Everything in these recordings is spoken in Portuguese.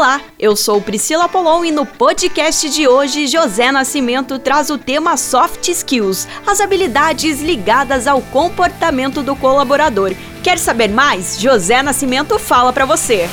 Olá, eu sou Priscila Polon e no podcast de hoje José Nascimento traz o tema Soft Skills, as habilidades ligadas ao comportamento do colaborador. Quer saber mais? José Nascimento fala para você.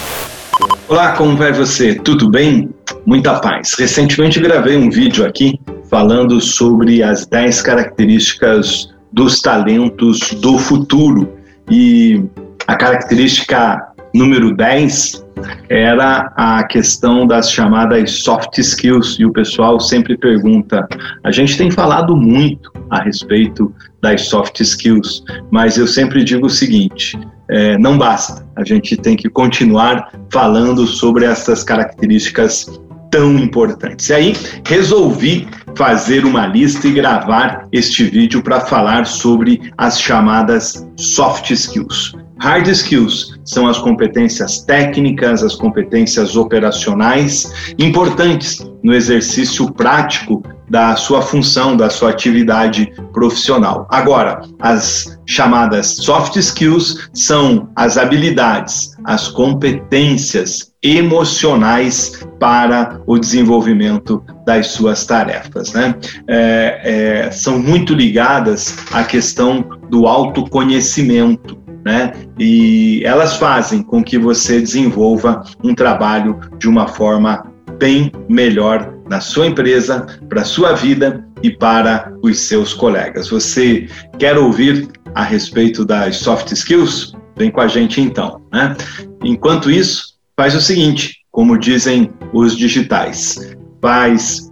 Olá, como vai você? Tudo bem? Muita paz. Recentemente gravei um vídeo aqui falando sobre as 10 características dos talentos do futuro e a característica número 10 era a questão das chamadas soft skills, e o pessoal sempre pergunta. A gente tem falado muito a respeito das soft skills, mas eu sempre digo o seguinte: é, não basta, a gente tem que continuar falando sobre essas características tão importantes. E aí resolvi fazer uma lista e gravar este vídeo para falar sobre as chamadas soft skills. Hard skills são as competências técnicas, as competências operacionais importantes no exercício prático da sua função, da sua atividade profissional. Agora, as chamadas soft skills são as habilidades, as competências emocionais para o desenvolvimento das suas tarefas. Né? É, é, são muito ligadas à questão do autoconhecimento né? E elas fazem com que você desenvolva um trabalho de uma forma bem melhor na sua empresa, para a sua vida e para os seus colegas. Você quer ouvir a respeito das soft skills? Vem com a gente então. Né? Enquanto isso, faz o seguinte, como dizem os digitais, faz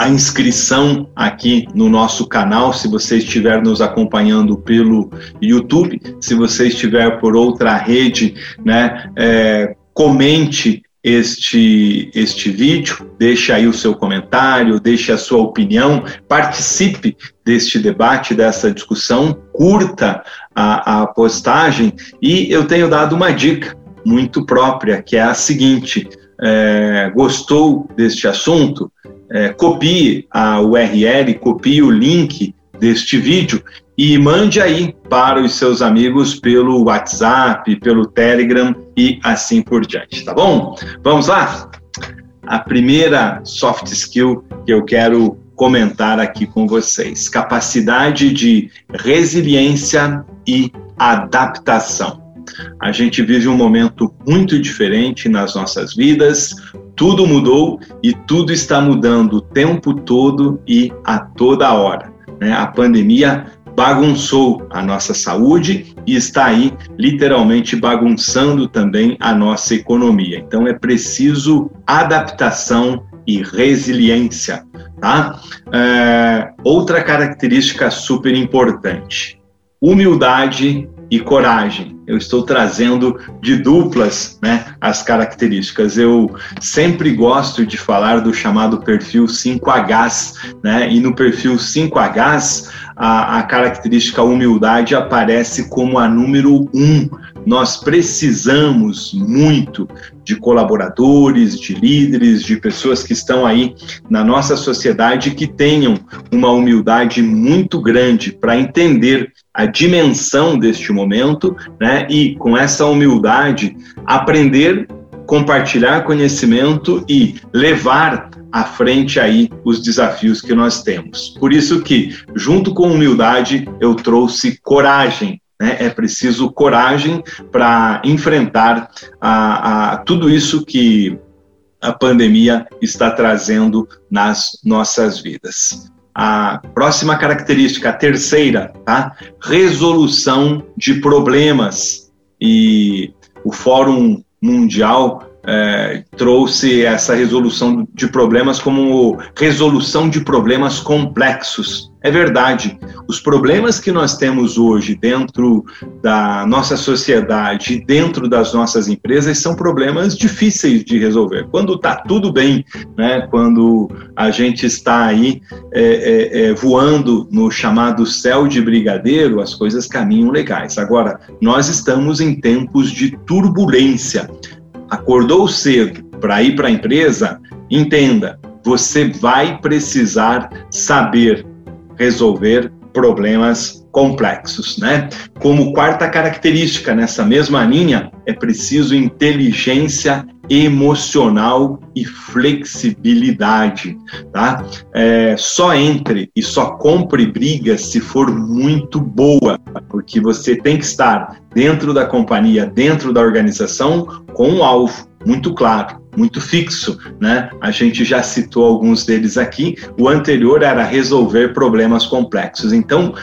a inscrição aqui no nosso canal, se você estiver nos acompanhando pelo YouTube, se você estiver por outra rede, né, é, comente este, este vídeo, deixe aí o seu comentário, deixe a sua opinião, participe deste debate, dessa discussão, curta a, a postagem e eu tenho dado uma dica muito própria, que é a seguinte, é, gostou deste assunto? É, copie a URL, copie o link deste vídeo e mande aí para os seus amigos pelo WhatsApp, pelo Telegram e assim por diante, tá bom? Vamos lá? A primeira soft skill que eu quero comentar aqui com vocês: capacidade de resiliência e adaptação. A gente vive um momento muito diferente nas nossas vidas, tudo mudou e tudo está mudando o tempo todo e a toda hora. Né? A pandemia bagunçou a nossa saúde e está aí literalmente bagunçando também a nossa economia. Então é preciso adaptação e resiliência. Tá? É, outra característica super importante: humildade e coragem. Eu estou trazendo de duplas né, as características. Eu sempre gosto de falar do chamado perfil 5Hs, né? E no perfil 5Hs, a, a característica humildade aparece como a número um. Nós precisamos muito de colaboradores, de líderes, de pessoas que estão aí na nossa sociedade que tenham uma humildade muito grande para entender a dimensão deste momento, né? E com essa humildade aprender, compartilhar conhecimento e levar à frente aí os desafios que nós temos. Por isso que, junto com humildade, eu trouxe coragem. Né? É preciso coragem para enfrentar a, a tudo isso que a pandemia está trazendo nas nossas vidas. A próxima característica, a terceira, tá? Resolução de problemas. E o Fórum Mundial é, trouxe essa resolução de problemas como resolução de problemas complexos. É verdade, os problemas que nós temos hoje dentro da nossa sociedade, dentro das nossas empresas, são problemas difíceis de resolver. Quando está tudo bem, né, quando a gente está aí é, é, é, voando no chamado céu de brigadeiro, as coisas caminham legais. Agora, nós estamos em tempos de turbulência acordou cedo para ir para a empresa, entenda, você vai precisar saber resolver problemas complexos, né? Como quarta característica nessa mesma linha, é preciso inteligência emocional e flexibilidade, tá? É, só entre e só compre briga se for muito boa, porque você tem que estar dentro da companhia, dentro da organização, com um alvo muito claro, muito fixo, né? A gente já citou alguns deles aqui. O anterior era resolver problemas complexos. Então,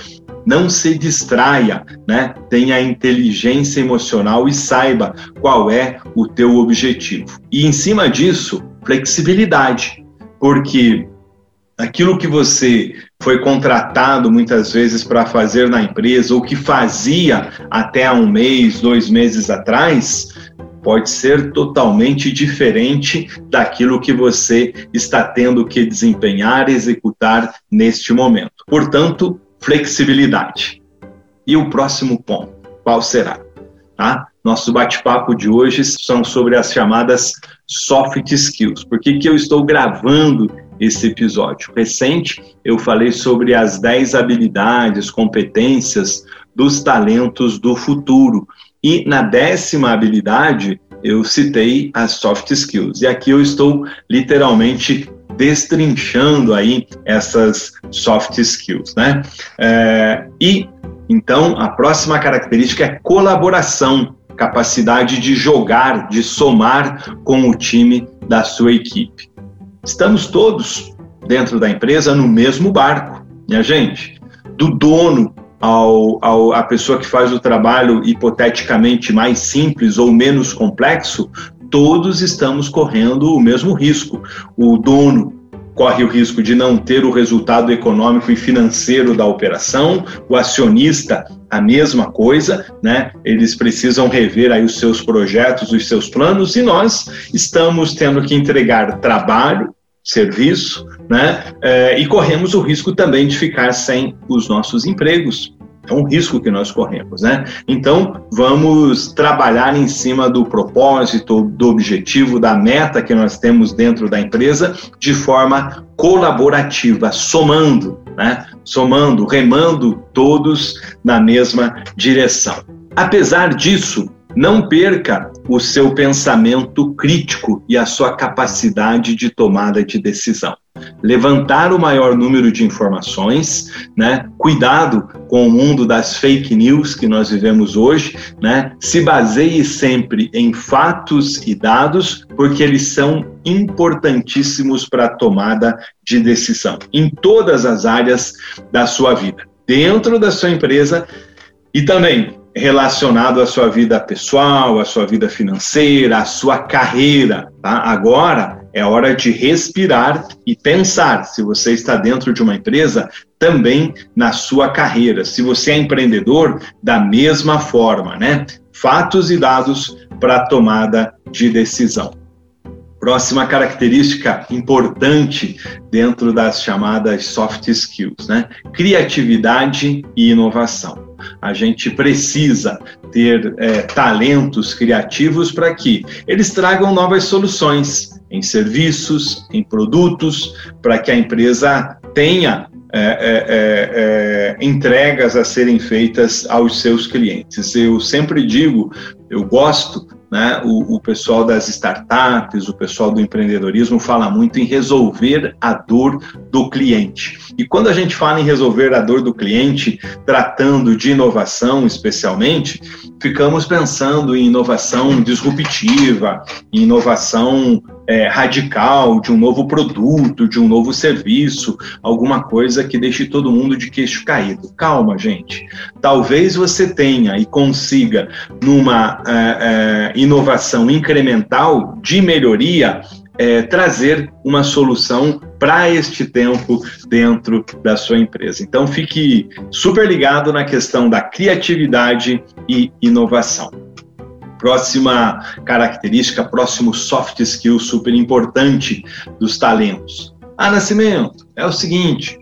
não se distraia, né? Tenha inteligência emocional e saiba qual é o teu objetivo. E em cima disso, flexibilidade, porque aquilo que você foi contratado muitas vezes para fazer na empresa ou que fazia até um mês, dois meses atrás, pode ser totalmente diferente daquilo que você está tendo que desempenhar, executar neste momento. Portanto, flexibilidade. E o próximo ponto, qual será? Tá? Nosso bate-papo de hoje são sobre as chamadas soft skills. Por que, que eu estou gravando esse episódio? Recente, eu falei sobre as 10 habilidades, competências dos talentos do futuro. E na décima habilidade, eu citei as soft skills. E aqui eu estou literalmente destrinchando aí essas soft skills, né? É, e então a próxima característica é colaboração, capacidade de jogar, de somar com o time da sua equipe. Estamos todos dentro da empresa no mesmo barco, minha gente, do dono ao, ao, a pessoa que faz o trabalho hipoteticamente mais simples ou menos complexo, todos estamos correndo o mesmo risco. O dono corre o risco de não ter o resultado econômico e financeiro da operação, o acionista a mesma coisa, né? Eles precisam rever aí os seus projetos, os seus planos e nós estamos tendo que entregar trabalho, serviço, né? É, e corremos o risco também de ficar sem os nossos empregos, é um risco que nós corremos, né? Então, vamos trabalhar em cima do propósito, do objetivo, da meta que nós temos dentro da empresa de forma colaborativa, somando, né? Somando, remando todos na mesma direção. Apesar disso, não perca o seu pensamento crítico e a sua capacidade de tomada de decisão levantar o maior número de informações, né? Cuidado com o mundo das fake news que nós vivemos hoje, né? Se baseie sempre em fatos e dados, porque eles são importantíssimos para a tomada de decisão em todas as áreas da sua vida, dentro da sua empresa e também relacionado à sua vida pessoal, à sua vida financeira, à sua carreira. Tá? Agora é hora de respirar e pensar, se você está dentro de uma empresa, também na sua carreira. Se você é empreendedor, da mesma forma, né? Fatos e dados para tomada de decisão. Próxima característica importante dentro das chamadas soft skills, né? Criatividade e inovação. A gente precisa ter é, talentos criativos para que eles tragam novas soluções em serviços, em produtos, para que a empresa tenha é, é, é, é, entregas a serem feitas aos seus clientes. Eu sempre digo, eu gosto né? O, o, pessoal das startups, o pessoal do empreendedorismo fala muito em resolver a dor do cliente. E quando a gente fala em resolver a dor do cliente, tratando de inovação especialmente, ficamos pensando em inovação disruptiva, em inovação é, radical de um novo produto, de um novo serviço, alguma coisa que deixe todo mundo de queixo caído. Calma, gente. Talvez você tenha e consiga, numa é, é, inovação incremental de melhoria, é, trazer uma solução para este tempo dentro da sua empresa. Então, fique super ligado na questão da criatividade e inovação. Próxima característica, próximo soft skill super importante dos talentos. Ah, Nascimento, é o seguinte: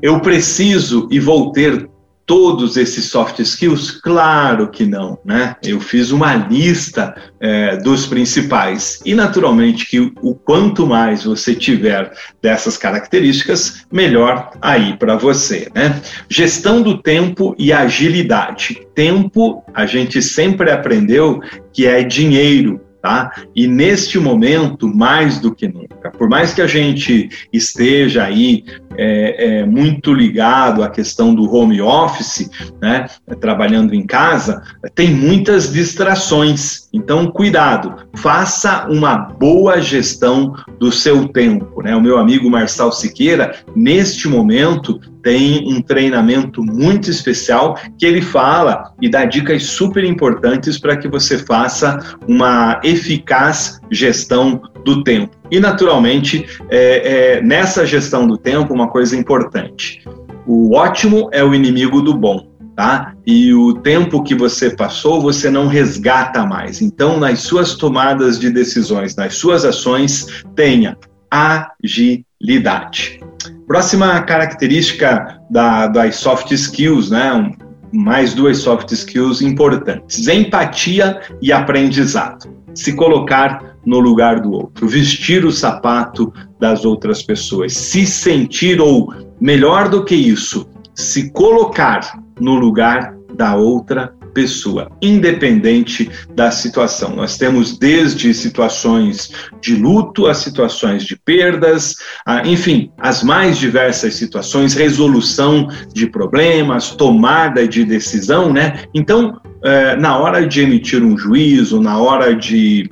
eu preciso e vou ter todos esses soft skills? Claro que não, né? Eu fiz uma lista é, dos principais e, naturalmente, que o quanto mais você tiver dessas características, melhor aí para você, né? Gestão do tempo e agilidade. Tempo, a gente sempre aprendeu que é dinheiro Tá? E neste momento, mais do que nunca, por mais que a gente esteja aí é, é, muito ligado à questão do home office, né, trabalhando em casa, tem muitas distrações. Então, cuidado, faça uma boa gestão do seu tempo. Né? O meu amigo Marçal Siqueira, neste momento, tem um treinamento muito especial que ele fala e dá dicas super importantes para que você faça uma eficaz gestão do tempo. E, naturalmente, é, é, nessa gestão do tempo, uma coisa importante: o ótimo é o inimigo do bom. Tá? E o tempo que você passou, você não resgata mais. Então, nas suas tomadas de decisões, nas suas ações, tenha agilidade. Próxima característica da, das soft skills, né? mais duas soft skills importantes: empatia e aprendizado. Se colocar no lugar do outro, vestir o sapato das outras pessoas, se sentir ou melhor do que isso, se colocar no lugar da outra pessoa, independente da situação. Nós temos desde situações de luto a situações de perdas, a, enfim, as mais diversas situações, resolução de problemas, tomada de decisão, né? Então, é, na hora de emitir um juízo, na hora de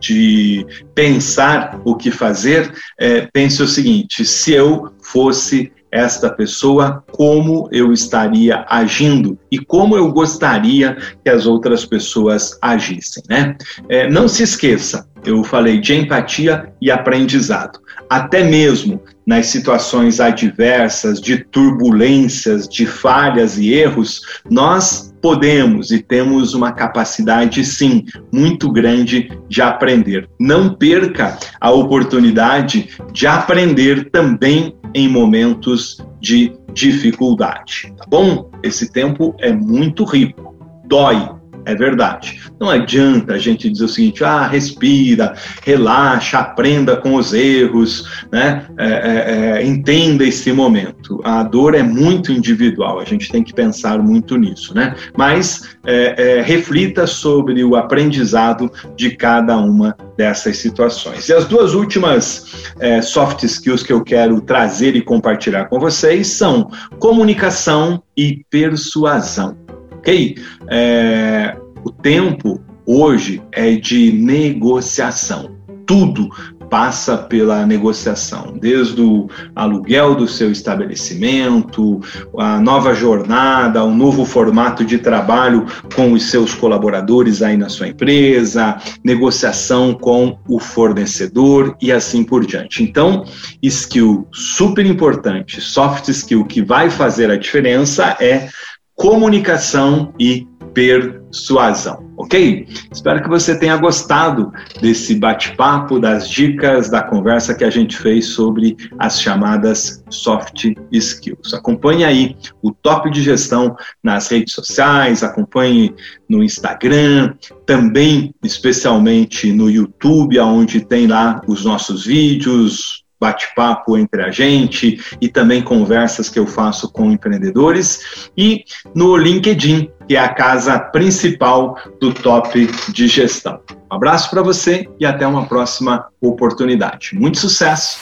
de pensar o que fazer, é, pense o seguinte: se eu fosse esta pessoa, como eu estaria agindo e como eu gostaria que as outras pessoas agissem, né? É, não se esqueça, eu falei de empatia e aprendizado. Até mesmo nas situações adversas, de turbulências, de falhas e erros, nós podemos e temos uma capacidade, sim, muito grande de aprender. Não perca a oportunidade de aprender também em momentos de dificuldade, tá bom? Esse tempo é muito rico, dói, é verdade. Não adianta a gente dizer o seguinte: ah, respira, relaxa, aprenda com os erros, né? É, é, é, entenda esse momento. A dor é muito individual, a gente tem que pensar muito nisso, né? Mas é, é, reflita sobre o aprendizado de cada uma dessas situações. E as duas últimas é, soft skills que eu quero trazer e compartilhar com vocês são comunicação e persuasão ok? É, o tempo hoje é de negociação. Tudo passa pela negociação, desde o aluguel do seu estabelecimento, a nova jornada, um novo formato de trabalho com os seus colaboradores aí na sua empresa, negociação com o fornecedor e assim por diante. Então, skill super importante, soft skill que vai fazer a diferença é comunicação e persuasão, ok? Espero que você tenha gostado desse bate-papo, das dicas, da conversa que a gente fez sobre as chamadas soft skills. Acompanhe aí o Top de Gestão nas redes sociais, acompanhe no Instagram, também especialmente no YouTube, onde tem lá os nossos vídeos, bate-papo entre a gente e também conversas que eu faço com empreendedores e no LinkedIn, que é a casa principal do top de gestão. Um abraço para você e até uma próxima oportunidade. Muito sucesso!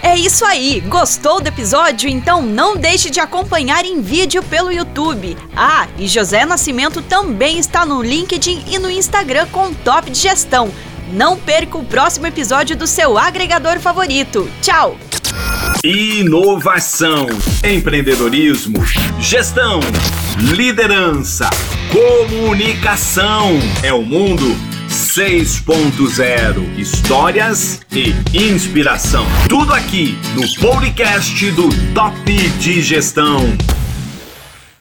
É isso aí! Gostou do episódio? Então não deixe de acompanhar em vídeo pelo YouTube. Ah, e José Nascimento também está no LinkedIn e no Instagram com Top de Gestão. Não perca o próximo episódio do seu agregador favorito. Tchau! Inovação, empreendedorismo, gestão, liderança, comunicação. É o mundo 6.0. Histórias e inspiração. Tudo aqui no podcast do Top de Gestão.